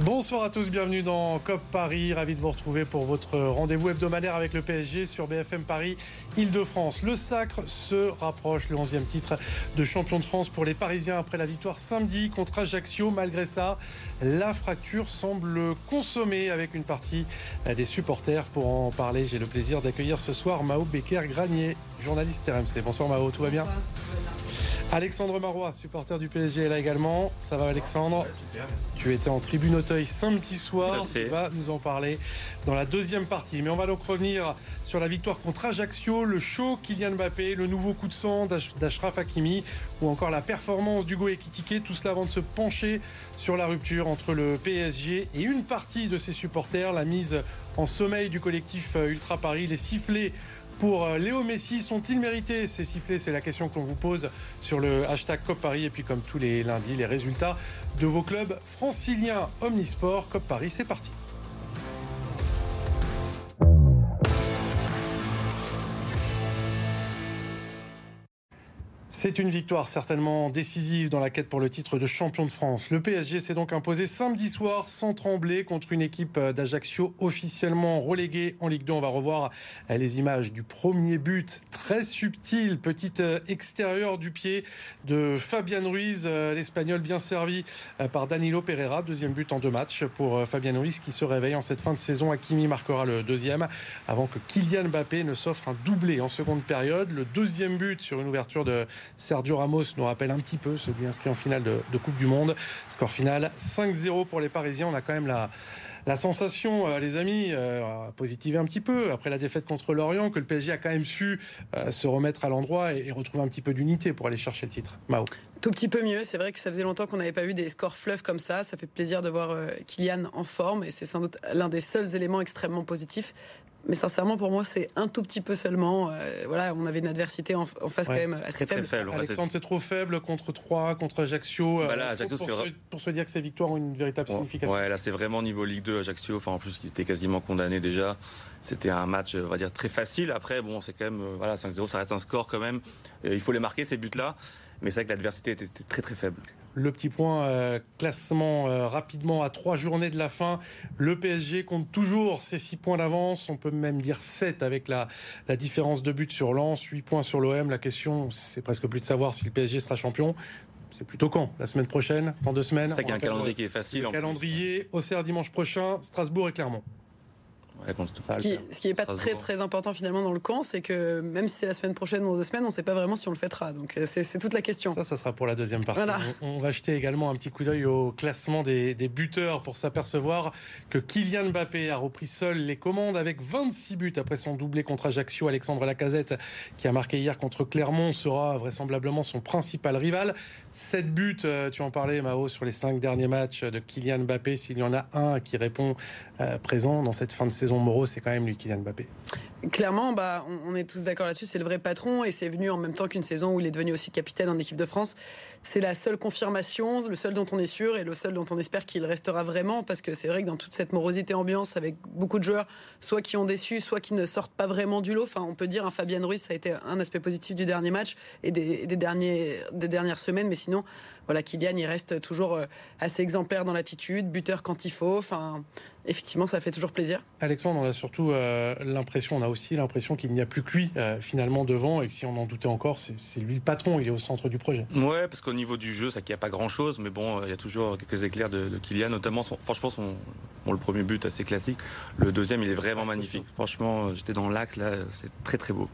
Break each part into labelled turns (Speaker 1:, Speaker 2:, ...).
Speaker 1: Bonsoir à tous, bienvenue dans COP Paris. Ravi de vous retrouver pour votre rendez-vous hebdomadaire avec le PSG sur BFM Paris, Île-de-France. Le sacre se rapproche, le 11e titre de champion de France pour les Parisiens après la victoire samedi contre Ajaccio. Malgré ça, la fracture semble consommée avec une partie des supporters. Pour en parler, j'ai le plaisir d'accueillir ce soir Mao Becker-Granier, journaliste RMC. Bonsoir Mao, tout va bien? Alexandre Marois, supporter du PSG, est là également. Ça va Alexandre Tu étais en tribune Auteuil samedi soir. Tu vas nous en parler dans la deuxième partie. Mais on va donc revenir sur la victoire contre Ajaccio, le show Kylian Mbappé, le nouveau coup de sang d'Ashraf Hakimi ou encore la performance d'Hugo Ekitike. Tout cela avant de se pencher sur la rupture entre le PSG et une partie de ses supporters. La mise en sommeil du collectif Ultra Paris, les sifflets pour euh, Léo Messi Sont-ils mérités? Ces sifflets C'est la question qu'on vous pose sur le hashtag COP Paris. Et puis comme tous les lundis, les résultats de vos clubs franciliens Omnisport. COP Paris, c'est parti. C'est une victoire certainement décisive dans la quête pour le titre de champion de France. Le PSG s'est donc imposé samedi soir sans trembler contre une équipe d'Ajaccio officiellement reléguée en Ligue 2. On va revoir les images du premier but très subtil, petite extérieur du pied de Fabian Ruiz, l'Espagnol bien servi par Danilo Pereira. Deuxième but en deux matchs pour Fabian Ruiz qui se réveille en cette fin de saison. Hakimi marquera le deuxième avant que Kylian Mbappé ne s'offre un doublé en seconde période. Le deuxième but sur une ouverture de Sergio Ramos nous rappelle un petit peu celui inscrit en finale de, Coupe du Monde. Score final 5-0 pour les Parisiens. On a quand même la, sensation, euh, les amis, euh, un petit peu après la défaite contre Lorient, que le PSG a quand même su euh, se remettre à l'endroit et, retrouver un petit peu d'unité pour aller chercher le titre. Mao.
Speaker 2: Tout petit peu mieux. C'est vrai que ça faisait longtemps qu'on n'avait pas vu des scores fleuves comme ça. Ça fait plaisir de voir Kylian en forme et c'est sans doute l'un des seuls éléments extrêmement positifs mais sincèrement, pour moi, c'est un tout petit peu seulement. Euh, voilà, on avait une adversité en, face quand même assez
Speaker 1: très,
Speaker 2: faible.
Speaker 1: Très faible. Alexandre, c'est trop faible contre 3, contre Ajaccio.
Speaker 3: Bah là, Ajaccio
Speaker 1: pour, se, pour, se, dire que ces victoires ont une véritable signification.
Speaker 3: Ouais, là, c'est vraiment niveau Ligue 2, Ajaccio. Enfin, en plus, qui était quasiment condamné déjà. C'était un match, on va dire, très facile. Après, bon, c'est quand même, euh, voilà, 5-0, ça reste un score quand même. Euh, il faut les marquer, ces buts-là. Mais c'est vrai que l'adversité était très, très faible
Speaker 1: le petit point euh, classement euh, rapidement à trois journées de la fin. Le PSG compte toujours ses six points d'avance. On peut même dire 7 avec la, la différence de but sur Lens, 8 points sur l'OM. La question, c'est presque plus de savoir si le PSG sera champion. C'est plutôt quand? La semaine prochaine? Dans deux semaines?
Speaker 3: C'est un calendrier qui est facile.
Speaker 1: Le calendrier, au Auxerre dimanche prochain, Strasbourg et Clermont.
Speaker 2: Ce qui n'est pas très très important finalement dans le camp, c'est que même si c'est la semaine prochaine ou dans deux semaines, on ne sait pas vraiment si on le fêtera. Donc euh, c'est toute la question.
Speaker 1: Ça, ça sera pour la deuxième partie. On, va jeter également un petit coup d'œil au classement des, buteurs pour s'apercevoir que Kylian Mbappé a repris seul les commandes avec 26 buts après son doublé contre Ajaccio. Alexandre Lacazette, qui a marqué hier contre Clermont, sera vraisemblablement son principal rival. 7 buts, euh, tu en parlais Mao, sur les 5 derniers matchs de Kylian Mbappé. S'il y en a un qui répond euh, présent dans cette fin de saison Moreau, c'est quand même lui, Kylian Mbappé.
Speaker 2: Clairement, bah, on, est tous d'accord là-dessus. C'est le vrai patron et c'est venu en même temps qu'une saison où il est devenu aussi capitaine en équipe de France. C'est la seule confirmation, le seul dont on est sûr et le seul dont on espère qu'il restera vraiment parce que c'est vrai que dans toute cette morosité ambiance avec beaucoup de joueurs, soit qui ont déçu, soit qui ne sortent pas vraiment du lot. Enfin, on peut dire un Fabien Ruiz, ça a été un aspect positif du dernier match et des, derniers, des dernières semaines, mais sinon, voilà, Kylian, il reste toujours euh, assez exemplaire dans l'attitude, buteur quand il faut. Enfin, effectivement, ça fait toujours plaisir.
Speaker 1: Alexandre, on a surtout euh, l'impression, on a aussi l'impression qu'il n'y a plus que lui euh, finalement devant et que si on en doutait encore, c'est lui le patron, il est au centre du projet.
Speaker 3: Ouais, parce qu'au niveau du jeu, ça qu'il n'y a pas grand chose, mais bon, il y a toujours quelques éclairs de, Kylian, notamment son, franchement son, le premier but assez classique. Le deuxième, il est vraiment magnifique. Franchement, j'étais dans l'axe là, c'est très très beau.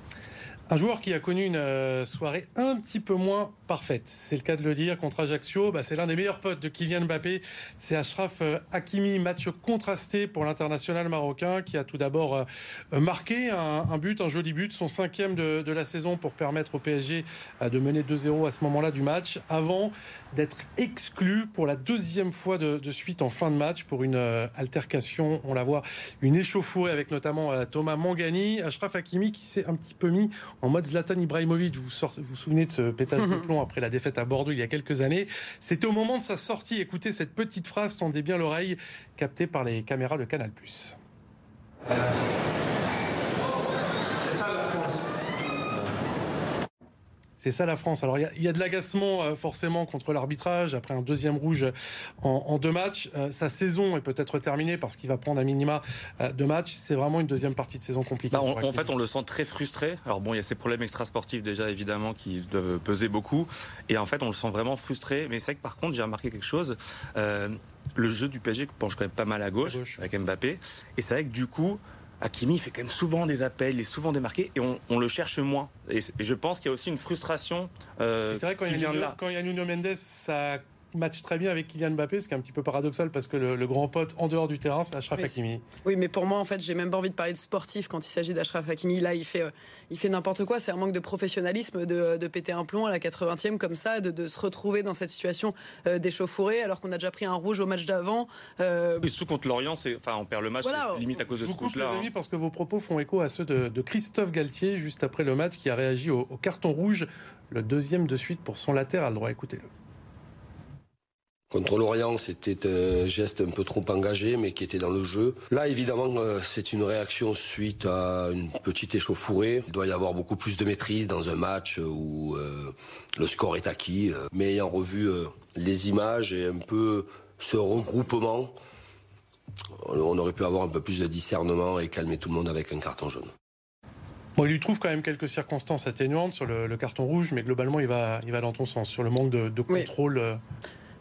Speaker 1: Un joueur qui a connu une euh, soirée un petit peu moins parfaite, c'est le cas de le dire, contre Ajaccio. Bah, c'est l'un des meilleurs potes de Kylian Mbappé. C'est Ashraf euh, Hakimi, match contrasté pour l'international marocain qui a tout d'abord euh, marqué un, but, un joli but, son cinquième de, la saison pour permettre au PSG de mener 2-0 à ce moment-là du match, avant d'être exclu pour la deuxième fois de, suite en fin de match pour une altercation, on la voit, une échauffourée avec notamment Thomas Mangani. Ashraf Hakimi qui s'est un petit peu mis en mode Zlatan Ibrahimovic. Vous vous, vous souvenez de ce pétage de plomb après la défaite à Bordeaux il y a quelques années. C'était au moment de sa sortie. Écoutez cette petite phrase, tendez bien l'oreille, captée par les caméras de Canal+. C'est ça la France. Alors il y, a de l'agacement euh, forcément contre l'arbitrage après un deuxième rouge en, deux matchs. Euh, sa saison est peut-être terminée parce qu'il va prendre un minima euh, de matchs. C'est vraiment une deuxième partie de saison compliquée.
Speaker 3: Bah, en fait, on le sent très frustré. Alors bon, il y a ces problèmes extrasportifs déjà évidemment qui doivent peser beaucoup. Et en fait, on le sent vraiment frustré. Mais c'est vrai que par contre, j'ai remarqué quelque chose. le jeu du PSG penche quand même pas mal à gauche, à gauche. avec Mbappé. Et c'est vrai que du coup, Hakimi fait quand même souvent des appels, il est souvent démarqué et on, le cherche moins. Et, je pense qu'il y a aussi une frustration euh,
Speaker 1: c'est vrai, quand qui vient de là. Quand il y a Nuno Mendes, ça match très bien avec Kylian Mbappé, ce qui est un petit peu paradoxal parce que le, grand pote en dehors du terrain, c'est Ashraf Hakimi.
Speaker 2: Oui, mais pour moi, en fait, j'ai même pas envie de parler de sportif quand il s'agit d'Ashraf Hakimi. Là, il fait, euh, il fait n'importe quoi. C'est un manque de professionnalisme de, de, péter un plomb à la 80e comme ça, de, de se retrouver dans cette situation euh, d'échauffourée alors qu'on a déjà pris un rouge au match d'avant.
Speaker 3: Euh... Oui, sous contre l'Orient, enfin, on perd le match limite à cause de ce rouge-là.
Speaker 1: Hein. parce que vos propos font écho à ceux de, Christophe Galtier juste après le match qui a réagi au, au carton rouge, le deuxième de suite pour son latéral droit. Écoutez-le.
Speaker 4: Contre l'Orient, c'était un geste un peu trop engagé, mais qui était dans le jeu. Là, évidemment, euh, c'est une réaction suite à une petite échauffourée. Il doit y avoir beaucoup plus de maîtrise dans un match où euh, le score est acquis. Mais ayant revu euh, les images et un peu ce regroupement, on aurait pu avoir un peu plus de discernement et calmer tout le monde avec un carton jaune.
Speaker 1: Bon, il lui trouve quand même quelques circonstances atténuantes sur le, carton rouge, mais globalement, il va, il va dans ton sens, sur le manque de, contrôle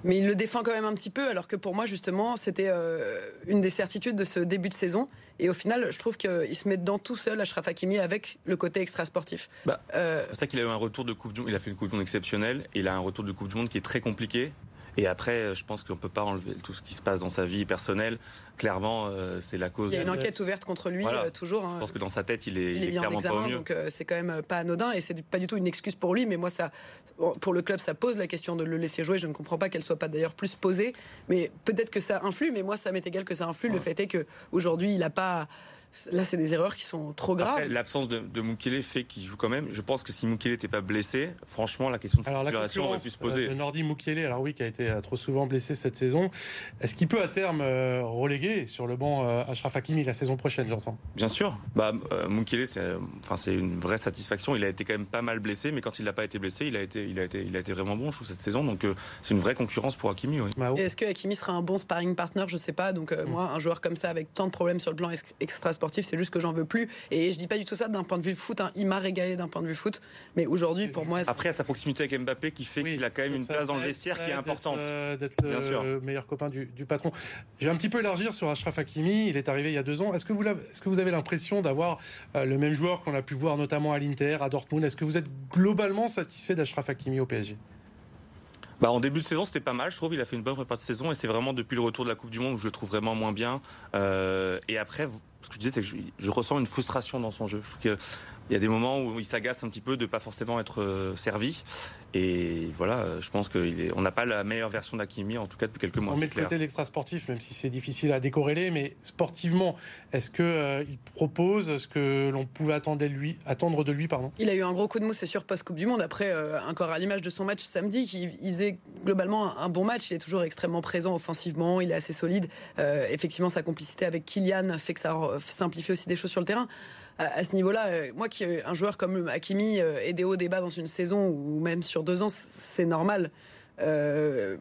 Speaker 2: mais il le défend quand même un petit peu, alors que pour moi, justement, c'était euh, une des certitudes de ce début de saison. Et au final, je trouve qu'il se met dedans tout seul, Ashraf Hakimi, avec le côté extra-sportif.
Speaker 3: Bah, euh... C'est ça qu'il a eu un retour de Coupe du Monde. Il a fait une Coupe du Monde exceptionnelle. Il a un retour de Coupe du Monde qui est très compliqué. Et après, je pense qu'on ne peut pas enlever tout ce qui se passe dans sa vie personnelle. Clairement, euh, c'est la cause.
Speaker 2: Il y a une enquête ouverte contre lui, euh, toujours.
Speaker 3: Hein. Je pense que dans sa tête, il est, il est, clairement pas au mieux.
Speaker 2: Donc euh, c'est quand même pas anodin et c'est pas du tout une excuse pour lui. Mais moi, ça, pour le club, ça pose la question de le laisser jouer. Je ne comprends pas qu'elle soit pas d'ailleurs plus posée. Mais peut-être que ça influe. Mais moi, ça m'est égal que ça influe. Le fait est que aujourd'hui, il n'a pas Là, c'est des erreurs qui sont trop graves.
Speaker 3: L'absence de, de Mukele fait qu'il joue quand même. Je pense que si Mukele n'était pas blessé, franchement, la question de titularisation aurait pu se poser.
Speaker 1: Euh, Nordi Mukele, alors oui, qui a été euh, trop souvent blessé cette saison, est-ce qu'il peut à terme euh, reléguer sur le banc Ashraf Hakimi la saison prochaine, j'entends?
Speaker 3: Bien sûr. Bah, Mukele, c'est enfin, une vraie satisfaction. Il a été quand même pas mal blessé, mais quand il n'a pas été blessé, il a été, il, a été, il a été vraiment bon, je trouve, cette saison. Donc c'est une vraie concurrence pour Hakimi. Oui.
Speaker 2: Est-ce que Hakimi sera un bon sparring partner? Je sais pas. Donc mm. moi, un joueur comme ça, avec tant de problèmes sur le plan extra sportif, c'est juste que j'en veux plus. Et je dis pas du tout ça d'un point de vue foot. Hein. Il m'a régalé d'un point de vue foot. Mais aujourd'hui, pour moi.
Speaker 3: Après, à sa proximité avec Mbappé qui fait qu'il a quand même une place dans le vestiaire qui est importante.
Speaker 1: D'être le meilleur copain du, patron. Je vais un petit peu élargir sur Ashraf Hakimi. Il est arrivé il y a deux ans. Est-ce que vous, est-ce que vous avez l'impression d'avoir euh, le même joueur qu'on a pu voir notamment à l'Inter, à Dortmund? Est-ce que vous êtes globalement satisfait d'Ashraf Hakimi au PSG
Speaker 3: bah, en début de saison, c'était pas mal. Je trouve il a fait une bonne préparation de saison et c'est vraiment depuis le retour de la Coupe du Monde où je le trouve vraiment moins bien. Euh, et après, ce que je disais, c'est que je, ressens une frustration dans son jeu. Je trouve qu'il y a des moments où il s'agace un petit peu de pas forcément être euh, servi. Et voilà, euh, je pense qu'on n'a pas la meilleure version d'Akimi, en tout cas depuis quelques mois.
Speaker 1: On met de côté l'extra sportif, même si c'est difficile à décorréler, mais sportivement, est-ce qu'il euh, propose ce que l'on pouvait attendre de lui, attendre de lui pardon?
Speaker 2: Il a eu un gros coup de mousse, c'est sûr, post-Coupe du Monde. Après, encore à l'image de son match samedi, qui faisait globalement un bon match. Il est toujours extrêmement présent offensivement, il est assez solide. effectivement, sa complicité avec Kylian fait que ça simplifier aussi des choses sur le terrain. À, ce niveau-là, euh, moi qui un joueur comme Hakimi euh, et des hauts débats dans une saison ou même sur deux ans, c'est normal. Euh,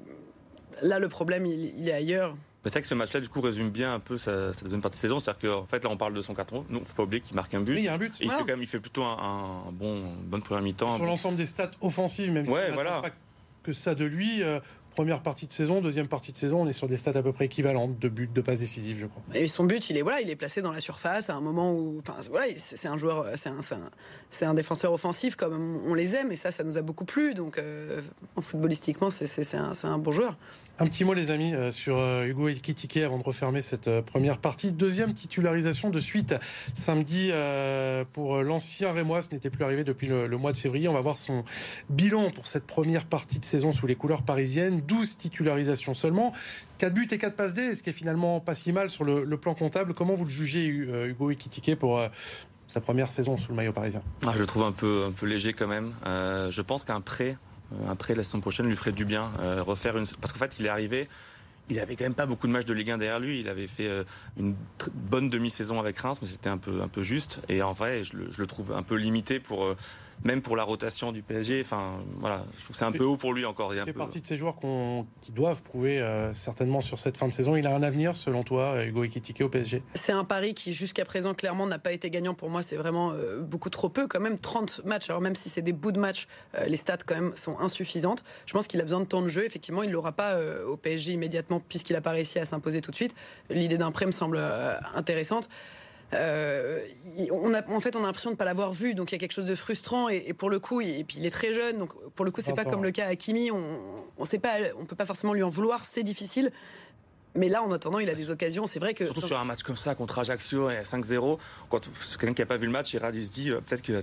Speaker 2: là, le problème, il, est ailleurs.
Speaker 3: C'est vrai que ce match-là, du coup, résume bien un peu sa, deuxième partie de saison. C'est-à-dire qu'en fait, là, on parle de son carton. Ne faut pas oublier qu'il marque un but.
Speaker 1: il y a un but.
Speaker 3: Et il, fait quand même, il fait plutôt un, un bon, bonne première mi-temps.
Speaker 1: Sur l'ensemble des stats offensives, même
Speaker 3: ouais, si voilà.
Speaker 1: pas que ça de lui, première partie de saison, deuxième partie de saison, on est sur des stats à peu près équivalentes de buts, de passes décisives, je crois.
Speaker 2: Et son but, il est voilà, il est placé dans la surface à un moment où, enfin voilà, c'est un joueur, c'est un, un, défenseur offensif comme on les aime, et ça, ça nous a beaucoup plu. Donc, euh, footballistiquement, c'est un, un bon joueur.
Speaker 1: Un petit mot, les amis, euh, sur euh, Hugo Ekitike avant de refermer cette euh, première partie. Deuxième titularisation de suite samedi pour l'ancien Rémois. Ce n'était plus arrivé depuis le, mois de février. On va voir son bilan pour cette première partie de saison sous les couleurs parisiennes. 12 titularisations seulement. 4 buts et 4 passes D, ce qui est finalement pas si mal sur le, plan comptable. Comment vous le jugez, Hugo Ekitike, pour sa première saison sous le maillot parisien?
Speaker 3: Ah, Je le trouve un peu, léger quand même. je pense qu'un prêt après, la saison prochaine lui ferait du bien. Euh, refaire une... Parce qu'en fait, il est arrivé il avait quand même pas beaucoup de matchs de Ligue 1 derrière lui. Il avait fait euh, une bonne demi-saison avec Reims, mais c'était un peu juste. Et en vrai, je le, trouve un peu limité pour même pour la rotation du PSG. Enfin, voilà, je trouve que c'est un peu haut pour lui encore.
Speaker 1: Il
Speaker 3: fait
Speaker 1: partie de ces joueurs qui doivent prouver euh, certainement sur cette fin de saison. Il a un avenir, selon toi, Hugo Ekitike au PSG
Speaker 2: C'est un pari qui, jusqu'à présent, clairement, n'a pas été gagnant pour moi. C'est vraiment beaucoup trop peu, quand même. 30 matchs, alors même si c'est des bouts de match, les stats, quand même, sont insuffisantes. Je pense qu'il a besoin de temps de jeu. Effectivement, il ne l'aura pas au PSG immédiatement, puisqu'il n'a pas réussi à s'imposer tout de suite. L'idée d'un prêt me semble intéressante. Euh, on a, en fait, on a l'impression de ne pas l'avoir vu, donc il y a quelque chose de frustrant. Et, pour le coup, et puis il est très jeune, donc pour le coup, c'est pas comme le cas à Kimi. On, on sait pas, on peut pas forcément lui en vouloir. C'est difficile. Mais là, en attendant, il a des occasions. C'est vrai que.
Speaker 3: Surtout sur un match comme ça, contre Ajaccio et 5-0, quand quelqu'un qui n'a pas vu le match, il, se dit euh, peut-être qu'il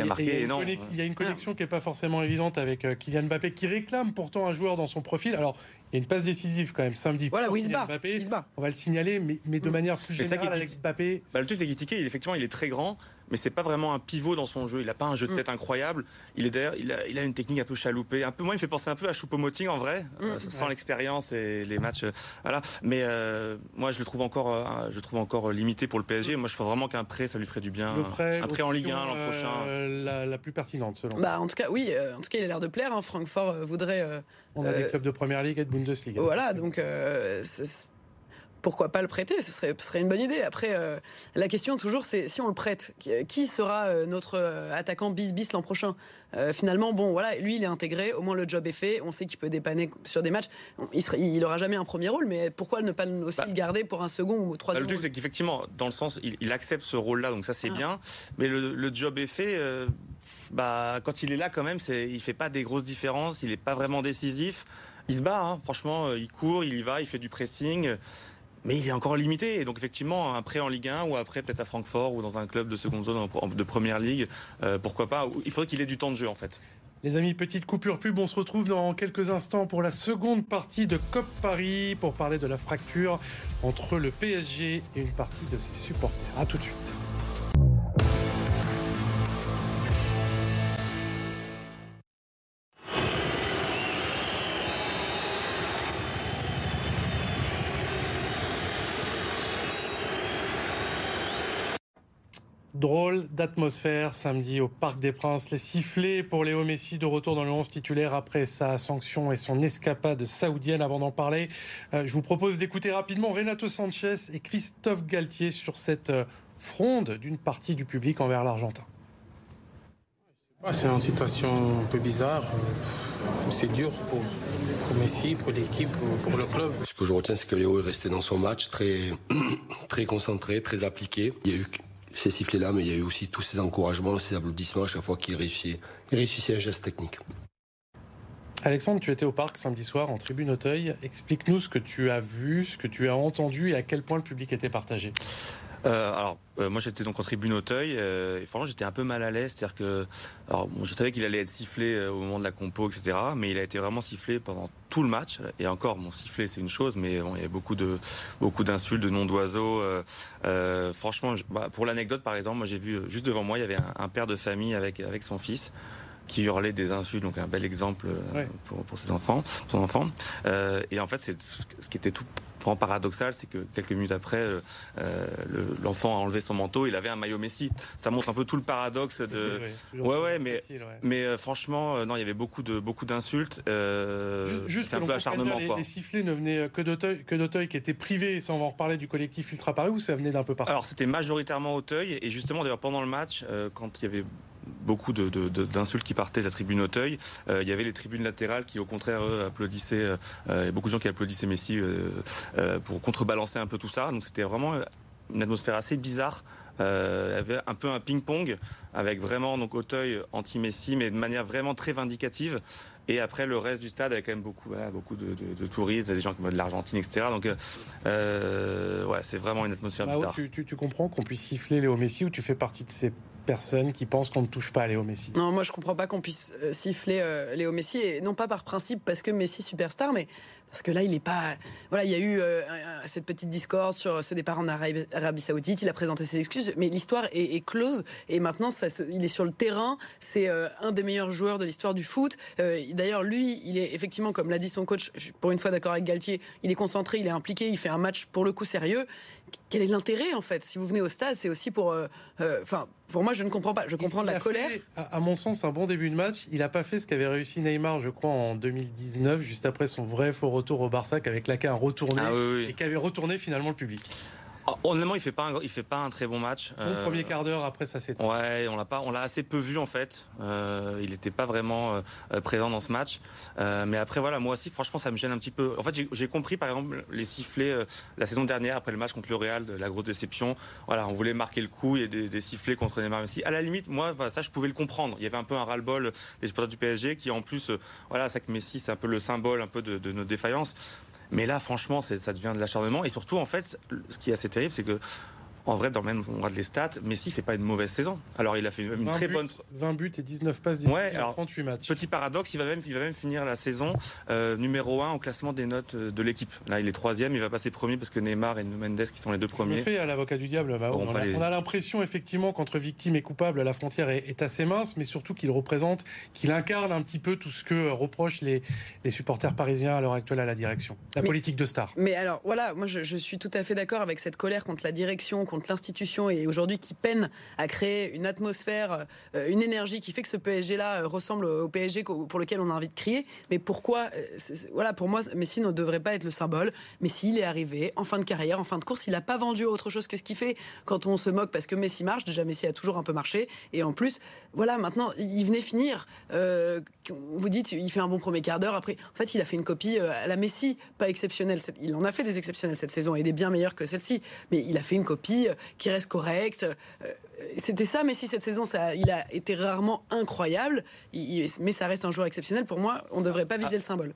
Speaker 3: a marqué.
Speaker 1: Et, non. Il y a une connexion qui n'est pas forcément évidente avec euh, Kylian Mbappé, qui réclame pourtant un joueur dans son profil. Alors, il y a une passe décisive quand même samedi.
Speaker 2: Voilà, oui,
Speaker 1: Mbappé, on va le signaler, mais, mais de manière plus générale avec Mbappé.
Speaker 3: Bah, le truc, c'est qu'il effectivement, il est très grand, mais c'est pas vraiment un pivot dans son jeu. Il n'a pas un jeu de mm. tête incroyable. Il est d'ailleurs, il a, il a, une technique un peu chaloupée. Un peu, moi, il fait penser un peu à Choupo-Moting en vrai, mm. euh, sans l'expérience et les matchs. Euh, voilà. Mais euh, moi, je le trouve encore, je trouve encore limité pour le PSG. Moi, je crois vraiment qu'un prêt, ça lui ferait du bien. un prêt en Ligue 1 l'an prochain.
Speaker 1: La, la, plus pertinente, selon.
Speaker 2: Bah, en tout cas, oui. en tout cas, il a l'air de plaire. Hein. Francfort voudrait
Speaker 1: on a des clubs de première ligue et de Bundesliga.
Speaker 2: Voilà, donc euh, pourquoi pas le prêter ce serait, ce serait une bonne idée. Après, euh, la question toujours, c'est si on le prête, qui sera notre attaquant bis bis l'an prochain? Finalement, bon, voilà, lui, il est intégré. Au moins, le job est fait. On sait qu'il peut dépanner sur des matchs. Il, serait, il aura jamais un premier rôle, mais pourquoi ne pas aussi bah, le garder pour un second ou troisième
Speaker 3: bah, Le truc, c'est qu'effectivement, dans le sens, il, accepte ce rôle-là, donc ça c'est ah. bien. Mais le, job est fait bah, quand il est là, quand même, c'est, il fait pas des grosses différences, il n'est pas vraiment décisif. Il se bat, hein. franchement, euh, il court, il y va, il fait du pressing. Mais il est encore limité. Et donc, effectivement, prêt en Ligue 1 ou après, peut-être à Francfort ou dans un club de seconde zone de première ligue, euh, pourquoi pas. Il faudrait qu'il ait du temps de jeu, en fait.
Speaker 1: Les amis, petite coupure pub. On se retrouve dans quelques instants pour la seconde partie de COP Paris pour parler de la fracture entre le PSG et une partie de ses supporters. A tout de suite. Drôle d'atmosphère samedi au Parc des Princes. Les sifflets pour Léo Messi de retour dans le 11 titulaire après sa sanction et son escapade saoudienne. Avant d'en parler, euh, je vous propose d'écouter rapidement Renato Sanchez et Christophe Galtier sur cette euh, fronde d'une partie du public envers l'Argentin.
Speaker 5: c'est une situation un peu bizarre. C'est dur pour, Messi, pour l'équipe, pour le club.
Speaker 4: Ce que je retiens, c'est que Léo est resté dans son match très, très concentré, très appliqué. Il y a eu ces sifflets-là, mais il y a eu aussi tous ces encouragements, ces applaudissements à chaque fois qu'il réussissait, réussissait un geste technique.
Speaker 1: Alexandre, tu étais au parc samedi soir en tribune Auteuil. Explique-nous ce que tu as vu, ce que tu as entendu et à quel point le public était partagé.
Speaker 3: Euh, alors, euh, moi j'étais donc en tribune Auteuil euh, et franchement j'étais un peu mal à l'aise, c'est-à-dire que, alors je savais qu'il allait être sifflé au moment de la compo, etc. Mais il a été vraiment sifflé pendant tout le match. Et encore, mon sifflé c'est une chose, mais bon, il y avait beaucoup de beaucoup d'insultes, de noms d'oiseaux. franchement, bah, pour l'anecdote par exemple, moi j'ai vu juste devant moi il y avait un, père de famille avec avec son fils qui hurlait des insultes, donc un bel exemple pour, pour, ses enfants, son enfant. et en fait, c'est ce qui était tout paradoxal, c'est que quelques minutes après, euh, euh, l'enfant a enlevé son manteau, il avait un maillot Messi. Ça montre un peu tout le paradoxe de. Ouais, ouais, mais, mais euh, franchement, non, il y avait beaucoup de beaucoup d'insultes.
Speaker 1: Juste un peu acharnement. Les, les, sifflets ne venaient que d'Auteuil, que d'Auteuil, qui était privé, sans en reparler du collectif Ultra Paris, ou ça venait d'un peu partout?
Speaker 3: Alors c'était majoritairement Auteuil, et justement d'ailleurs pendant le match, quand il y avait beaucoup d'insultes qui partaient de la tribune Auteuil. Euh, il y avait les tribunes latérales qui, au contraire, applaudissaient. Euh, il y a beaucoup de gens qui applaudissaient Messi euh, pour contrebalancer un peu tout ça. Donc c'était vraiment une atmosphère assez bizarre. il y avait un peu un ping-pong avec vraiment donc Auteuil anti-Messi, mais de manière vraiment très vindicative. Et après, le reste du stade avait quand même beaucoup, beaucoup de, touristes, des gens qui de l'Argentine, etc. Donc, ouais, c'est vraiment une atmosphère bizarre.
Speaker 1: Tu, tu, tu comprends qu'on puisse siffler Léo Messi ou tu fais partie de ces personnes qui pensent qu'on ne touche pas à Léo Messi.
Speaker 2: Non, moi je comprends pas qu'on puisse euh, siffler euh, Léo Messi, et non pas par principe parce que Messi superstar, mais parce que là, il est pas. Voilà, il y a eu euh, cette petite discorde sur ce départ en Arabie, Saoudite. Il a présenté ses excuses, mais l'histoire est, close. Et maintenant, il est sur le terrain. C'est euh, un des meilleurs joueurs de l'histoire du foot. D'ailleurs, lui, il est effectivement, comme l'a dit son coach, pour une fois d'accord avec Galtier, il est concentré, il est impliqué, il fait un match pour le coup sérieux quel est l'intérêt en fait? Si vous venez au stade, c'est aussi pour. Enfin, pour moi, je ne comprends pas. Je comprends de la colère.
Speaker 1: à, mon sens, un bon début de match. Il n'a pas fait ce qu'avait réussi Neymar, je crois, en 2019, juste après son vrai faux retour au Barça, avec laquelle a retourné ah et qui avait retourné finalement le public.
Speaker 3: Ah, honnêtement, il fait pas il fait pas un très bon match.
Speaker 1: Bon euh, premier quart d'heure après ça s'est.
Speaker 3: Ouais, on l'a pas, on l'a assez peu vu en fait. Euh, il n'était pas vraiment euh, présent dans ce match. mais après voilà, moi aussi, franchement, ça me gêne un petit peu. En fait, j'ai compris par exemple les sifflets la saison dernière après le match contre le Real, de la grosse déception. Voilà, on voulait marquer le coup et des, des sifflets contre Neymar Messi. À la limite, moi, ça, je pouvais le comprendre. Il y avait un peu un ras-le-bol des supporters du PSG qui, en plus, voilà, ça que Messi, c'est un peu le symbole un peu de, de nos défaillances. Mais là, franchement, ça devient de l'acharnement. Et surtout, en fait, ce qui est assez terrible, c'est que en vrai, dans le même, on regarde les stats, Messi fait pas une mauvaise saison. Alors, il a fait une très bonne.
Speaker 1: 20 buts et 19 passes, 19 ouais, 38 matchs.
Speaker 3: Petit paradoxe, il va même, il va même finir la saison euh, numéro 1 au classement des notes euh, de l'équipe. Là, il est troisième, il va passer premier parce que Neymar et Mendes, qui sont les deux premiers.
Speaker 1: fait à l'avocat du diable. Bah, on, a, l'impression, effectivement, qu'entre victime et coupable, la frontière est, assez mince, mais surtout qu'il représente, qu'il incarne un petit peu tout ce que reprochent les, les supporters parisiens à l'heure actuelle à la direction. La politique de star.
Speaker 2: Mais alors, voilà, moi, je, je suis tout à fait d'accord avec cette colère contre la direction, contre l'institution et aujourd'hui qui peine à créer une atmosphère, euh, une énergie qui fait que ce PSG-là euh, ressemble au PSG pour lequel on a envie de crier. Mais pourquoi euh, Voilà, pour moi, Messi ne devrait pas être le symbole. Messi, il est arrivé en fin de carrière, en fin de course, il n'a pas vendu autre chose que ce qu'il fait quand on se moque parce que Messi marche. Déjà, Messi a toujours un peu marché. Et en plus, voilà, maintenant, il venait finir. vous dites, il fait un bon premier quart d'heure. Après, en fait, il a fait une copie à la Messi, pas exceptionnelle. Il en a fait des exceptionnels cette saison et des bien meilleurs que celle-ci. Mais il a fait une copie qui reste correct. Euh, c'était ça, Messi, cette saison, ça, il a été rarement incroyable, mais ça reste un joueur exceptionnel. Pour moi, on ne devrait pas viser le symbole.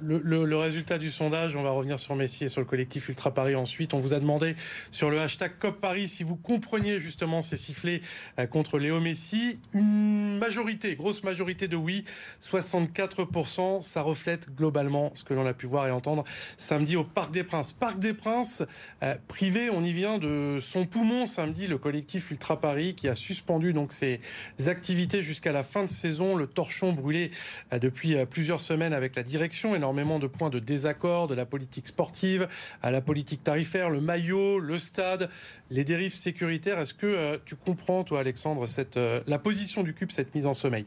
Speaker 1: Le, résultat du sondage, on va revenir sur Messi et sur le collectif Ultra Paris ensuite. On vous a demandé sur le hashtag COP Paris si vous compreniez justement ces sifflets euh, contre Léo Messi. Une majorité, grosse majorité de oui, 64%. Ça reflète globalement ce que l'on a pu voir et entendre samedi au Parc des Princes. Parc des Princes, euh, privé, on y vient de son poumon samedi, le collectif Ultra Paris qui a suspendu donc ses activités jusqu'à la fin de saison. Le torchon brûlé euh, depuis plusieurs semaines avec la direction énormément de points de désaccord, de la politique sportive à la politique tarifaire, le maillot, le stade, les dérives sécuritaires. Est-ce que euh, tu comprends, toi, Alexandre, euh, la position du CUP, cette mise en sommeil?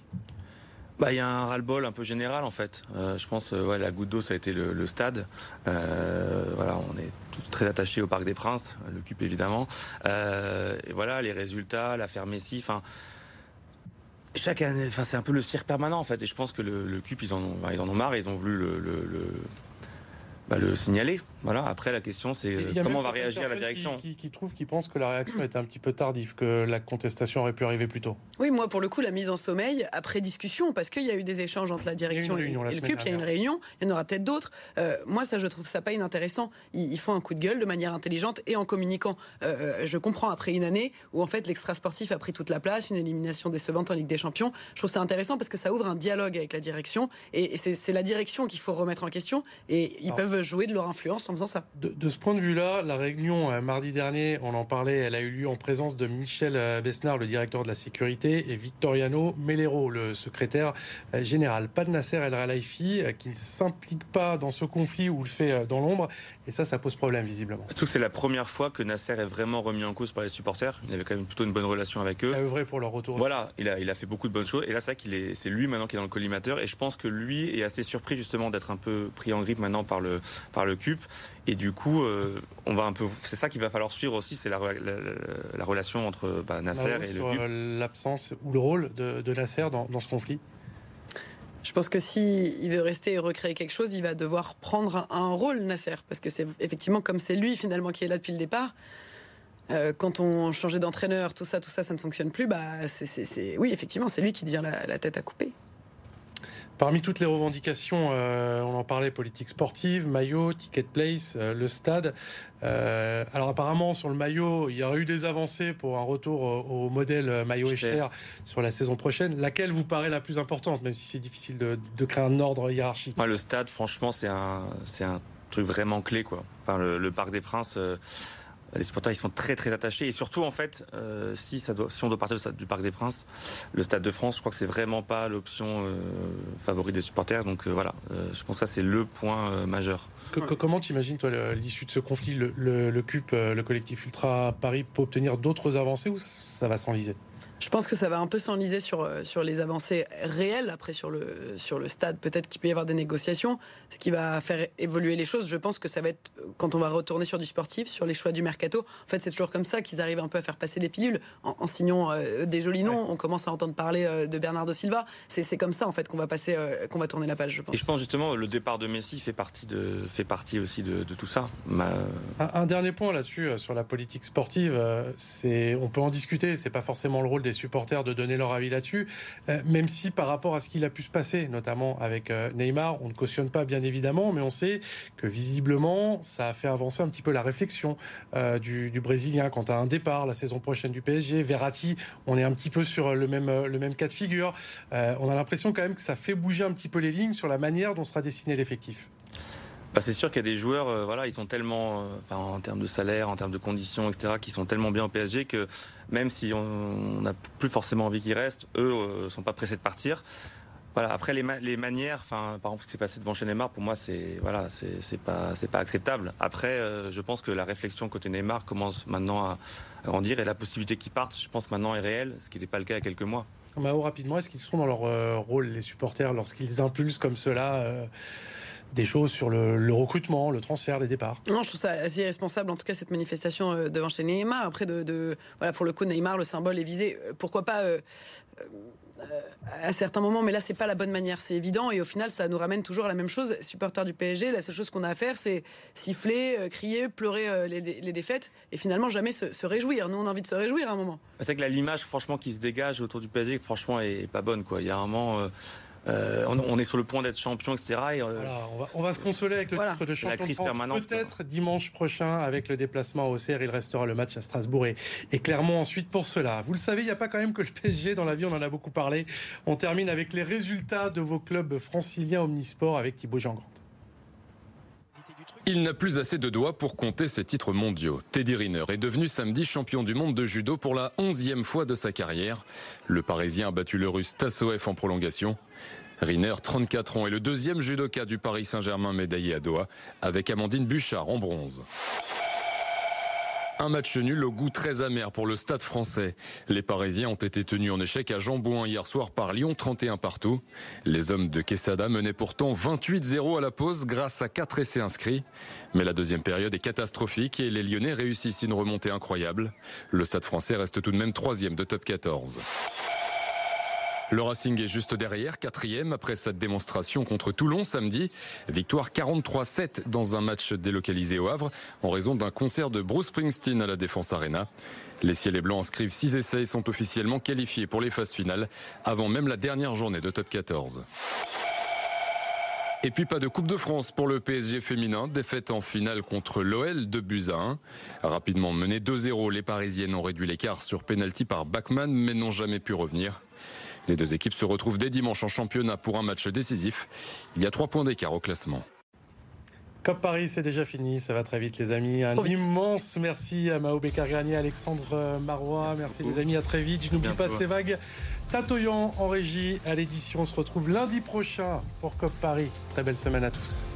Speaker 3: Bah, il y a un ras-le-bol un peu général en fait. Euh, je pense, ouais, la goutte d'eau, ça a été le, stade. voilà, on est tous très attachés au Parc des Princes, le CUP évidemment. et voilà, les résultats, l'affaire Messi, enfin chaque année, enfin c'est un peu le cirque permanent en fait. Et je pense que le, CUP ils en ont, ils en ont marre, ils ont voulu le bah, le signaler. Voilà. Après, la question, c'est comment va réagir la direction.
Speaker 1: Qui, qui, trouve, qui pense que la réaction était un petit peu tardive, que la contestation aurait pu arriver plus tôt.
Speaker 2: Oui, moi, pour le coup, la mise en sommeil, après discussion, parce qu'il y a eu des échanges entre la direction et, le CUP, il y a une réunion, il y en aura peut-être d'autres. Euh, moi, ça, je trouve ça pas inintéressant. Ils, font un coup de gueule de manière intelligente et en communiquant. Euh, euh, je comprends, après une année où, en fait, l'extra sportif a pris toute la place, une élimination décevante en Ligue des Champions, je trouve ça intéressant parce que ça ouvre un dialogue avec la direction et c'est la direction qu'il faut remettre en question et ils peuvent jouer de leur influence en faisant ça.
Speaker 1: De, ce point de vue-là, la réunion euh, mardi dernier, on en parlait, elle a eu lieu en présence de Michel euh, Besnard, le directeur de la sécurité, et Victoriano Melero, le secrétaire euh, général. Pas de Nasser El Ralaifi, qui ne s'implique pas dans ce conflit ou le fait dans l'ombre. Et ça, ça pose problème visiblement.
Speaker 3: Trouve que c'est la première fois que Nasser est vraiment remis en cause par les supporters. Il avait quand même plutôt une bonne relation avec eux.
Speaker 1: Il a œuvré pour leur retour.
Speaker 3: Voilà, il a, il a fait beaucoup de bonnes choses. Et là, c'est c'est lui maintenant qui est dans le collimateur. Et je pense que lui est assez surpris justement d'être un peu pris en grippe maintenant par le, par le CUP. Et du coup, euh, on va un peu. C'est ça qu'il va falloir suivre aussi, c'est la, la, relation entre bah, Nasser et le CUP.
Speaker 1: Euh, l'absence ou le rôle de, de Nasser dans, dans ce conflit?
Speaker 2: Je pense que si il veut rester et recréer quelque chose, il va devoir prendre un, rôle, Nasser, parce que c'est effectivement comme c'est lui finalement qui est là depuis le départ. Euh, quand on changeait d'entraîneur, tout ça, tout ça, ça ne fonctionne plus. Bah, c'est, oui, effectivement, c'est lui qui devient la, tête à couper.
Speaker 1: Parmi toutes les revendications, euh, on en parlait, politique sportive, maillot, ticket place, euh, le stade. Euh, alors apparemment, sur le maillot, il y aurait eu des avancées pour un retour au, modèle maillot Echter sur la saison prochaine. Laquelle vous paraît la plus importante, même si c'est difficile de, créer un ordre hiérarchique?
Speaker 3: Moi, le stade, franchement, c'est un, un truc vraiment clé. Quoi. Enfin, le, Parc des Princes les supporters ils sont très très attachés. Et surtout en fait euh, si ça doit si on doit partir du, Parc des Princes le stade de France je crois que c'est vraiment pas l'option euh, favorite des supporters. Donc euh, voilà. Je pense que ça c'est le point majeur.
Speaker 1: Comment t'imagines toi l'issue de ce conflit le, le, le CUP le collectif Ultra Paris peut obtenir d'autres avancées ou ça va s'enliser
Speaker 2: je pense que ça va un peu s'enliser sur, euh, sur les avancées réelles. Après, sur le, sur le stade, peut-être qu'il peut y avoir des négociations. Ce qui va faire évoluer les choses, je pense que ça va être, quand on va retourner sur du sportif, sur les choix du mercato. En fait, c'est toujours comme ça qu'ils arrivent un peu à faire passer les pilules. En, signant euh, des jolis noms, on commence à entendre parler euh, de Bernardo Silva. C'est comme ça, en fait, qu'on va passer, qu'on va tourner la page, je pense.
Speaker 3: Et je pense justement, le départ de Messi fait partie, de, fait partie aussi de, tout ça.
Speaker 1: Un, dernier point là-dessus, sur la politique sportive, c'est, on peut en discuter. C'est pas forcément le rôle des supporters de donner leur avis là-dessus, euh, même si par rapport à ce qu'il a pu se passer, notamment avec euh, Neymar, on ne cautionne pas bien évidemment, mais on sait que visiblement ça a fait avancer un petit peu la réflexion euh, du, Brésilien quant à un départ la saison prochaine du PSG. Verratti, on est un petit peu sur le même, le même cas de figure. on a l'impression quand même que ça fait bouger un petit peu les lignes sur la manière dont sera dessiné l'effectif.
Speaker 3: Bah, c'est sûr qu'il y a des joueurs, euh, voilà, ils sont tellement, euh, en termes de salaire, en termes de conditions, etc., qui sont tellement bien au PSG que même si on n'a plus forcément envie qu'ils restent, eux euh, sont pas pressés de partir. Voilà. Après les, les manières, par exemple, ce qui s'est passé devant chez Neymar, pour moi, c'est voilà, pas pas acceptable. Après, je pense que la réflexion côté Neymar commence maintenant à grandir et la possibilité qu'ils partent, je pense maintenant est réelle, ce qui n'était pas le cas il y a quelques mois.
Speaker 1: Mao, rapidement, est-ce qu'ils sont dans leur rôle, les supporters, lorsqu'ils impulsent comme cela des choses sur le, recrutement, le transfert, les départs.
Speaker 2: Non, je trouve ça assez irresponsable, en tout cas, cette manifestation euh, devant chez Neymar. Après, de, voilà, pour le coup, Neymar, le symbole est visé. Euh, pourquoi pas euh, à certains moments, mais là, c'est pas la bonne manière, c'est évident. Et au final, ça nous ramène toujours à la même chose. Supporters du PSG, la seule chose qu'on a à faire, c'est siffler, crier, pleurer les, défaites et finalement jamais se, réjouir. Nous, on a envie de se réjouir à un moment.
Speaker 3: C'est que l'image, franchement, qui se dégage autour du PSG, franchement, est pas bonne. Quoi. Il y a un moment. Euh, on, est sur le point d'être champion, etc.
Speaker 1: Euh, on, va, se consoler avec le titre de champion de France. Peut-être dimanche prochain avec le déplacement au CR, il restera le match à Strasbourg et, et Clermont ensuite pour cela. Vous le savez, il n'y a pas quand même que le PSG dans la vie, on en a beaucoup parlé. On termine avec les résultats de vos clubs franciliens omnisport avec Thibaut Jean-Grand.
Speaker 6: Il n'a plus assez de doigts pour compter ses titres mondiaux. Teddy Riner est devenu samedi champion du monde de judo pour la onzième fois de sa carrière. Le Parisien a battu le Russe Tassoev en prolongation. Riner, 34 ans, est le deuxième judoka du Paris Saint-Germain médaillé à Doha, avec Amandine Bouchard en bronze. Un match nul au goût très amer pour le stade français. Les Parisiens ont été tenus en échec à Jambouin hier soir par Lyon, 31 partout. Les hommes de Quesada menaient pourtant 28-0 à la pause grâce à 4 essais inscrits. Mais la deuxième période est catastrophique et les Lyonnais réussissent une remontée incroyable. Le stade français reste tout de même troisième de top 14. Le Racing est juste derrière, quatrième après cette démonstration contre Toulon samedi. Victoire 43-7 dans un match délocalisé au Havre en raison d'un concert de Bruce Springsteen à la Défense Arena. Les Ciels et Blancs inscrivent 6 essais et sont officiellement qualifiés pour les phases finales avant même la dernière journée de top 14. Et puis pas de Coupe de France pour le PSG féminin, défaite en finale contre l'OL de buts à 1. Rapidement mené 2-0, les Parisiennes ont réduit l'écart sur penalty par Bachmann mais n'ont jamais pu revenir. Les deux équipes se retrouvent dès dimanche en championnat pour un match décisif. Il y a trois points d'écart au classement.
Speaker 1: Cop Paris, c'est déjà fini, ça va très vite les amis. Un immense merci à Mao Bécard-Garnier, Alexandre Marois, merci, les amis, à très vite. Je n'oublie pas ces vagues. Tatoyant en régie à l'édition, on se retrouve lundi prochain pour Cop Paris. Très belle semaine à tous.